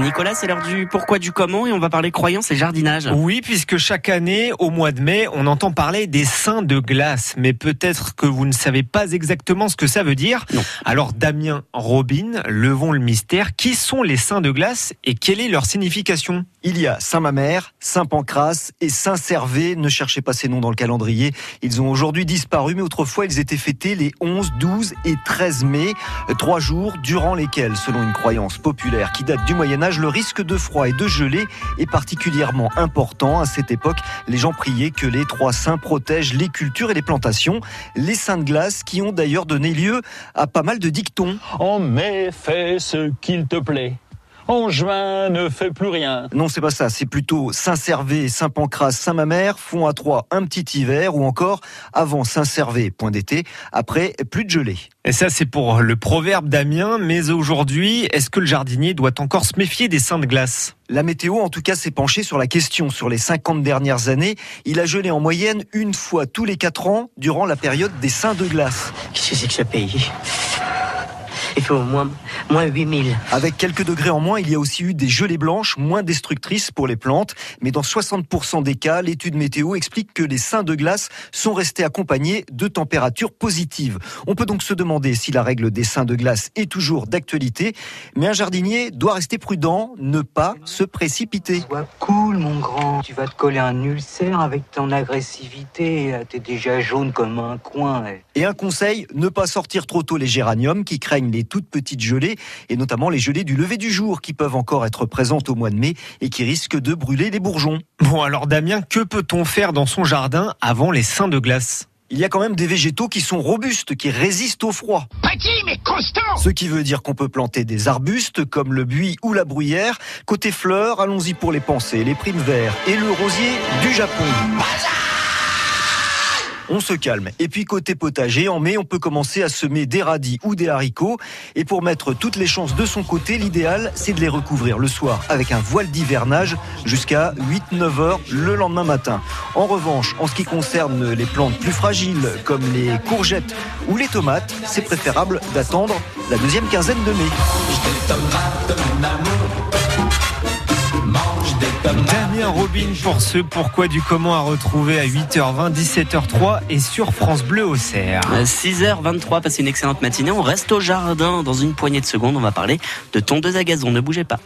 Nicolas, c'est l'heure du pourquoi du comment et on va parler croyance et jardinage. Oui, puisque chaque année, au mois de mai, on entend parler des saints de glace. Mais peut-être que vous ne savez pas exactement ce que ça veut dire. Non. Alors, Damien, Robin, levons le mystère. Qui sont les saints de glace et quelle est leur signification? Il y a Saint-Mamère, Saint-Pancras et Saint-Servé. Ne cherchez pas ces noms dans le calendrier. Ils ont aujourd'hui disparu, mais autrefois ils étaient fêtés les 11, 12 et 13 mai. Trois jours durant lesquels, selon une croyance populaire qui date du Le risque de froid et de gelée est particulièrement important. À cette époque, les gens priaient que les trois saints protègent les cultures et les plantations. Les saints de glace qui ont d'ailleurs donné lieu à pas mal de dictons. En mai, fais ce qu'il te plaît. Juin, ne fais plus rien. Non, c'est pas ça. C'est plutôt Saint-Servé, Saint-Pancras, Saint-Mamère font à trois un petit hiver ou encore avant Saint-Servé, point d'été, après plus de gelée. Et ça, c'est pour le proverbe Damien. Mais aujourd'hui, est-ce que le jardinier doit encore se méfier des saints de glace? La météo, en tout cas, s'est penchée sur la question. Sur les 50 dernières années, il a gelé en moyenne une fois tous les quatre ans durant la période des saints de glace. Qu'est-ce que c'est que ce pays? Il fait au moins, moins 8000. Avec quelques degrés en moins, il y a aussi eu des gelées blanches moins destructrices pour les plantes. Mais dans 60% des cas, l'étude météo explique que les saints de glace sont restés accompagnés de températures positives. On peut donc se demander si la règle des saints de glace est toujours d'actualité. Mais un jardinier doit rester prudent, ne pas se précipiter. Cool, mon grand. Tu vas te coller un ulcère avec ton agressivité. T'es déjà jaune comme un coin. eh. Et un conseil, ne pas sortir trop tôt les géraniums qui craignent les toutes petites gelées et notamment les gelées du lever du jour qui peuvent encore être présentes au mois de mai et qui risquent de brûler les bourgeons. Bon, alors Damien, que peut-on faire dans son jardin avant les saints de glace? Il y a quand même des végétaux qui sont robustes, qui résistent au froid. Petit mais constant Ce qui veut dire qu'on peut planter des arbustes comme le buis ou la bruyère. Côté fleurs, allons-y pour les pensées, les primes verts et le rosier du Japon. On se calme. Et puis côté potager, en mai, on peut commencer à semer des radis ou des haricots. Et pour mettre toutes les chances de son côté, l'idéal, c'est de les recouvrir le soir avec un voile d'hivernage jusqu'à 8-9 heures le lendemain matin. En revanche, en ce qui concerne les plantes plus fragiles, comme les courgettes ou les tomates, c'est préférable d'attendre la deuxième quinzaine de mai. Robin pour ce pourquoi du comment à retrouver à 8h20, 17h03 et sur France Bleu au Cerf. 6h23, passez une excellente matinée. On reste au jardin dans une poignée de secondes. On va parler de tondeuse à gazon. Ne bougez pas.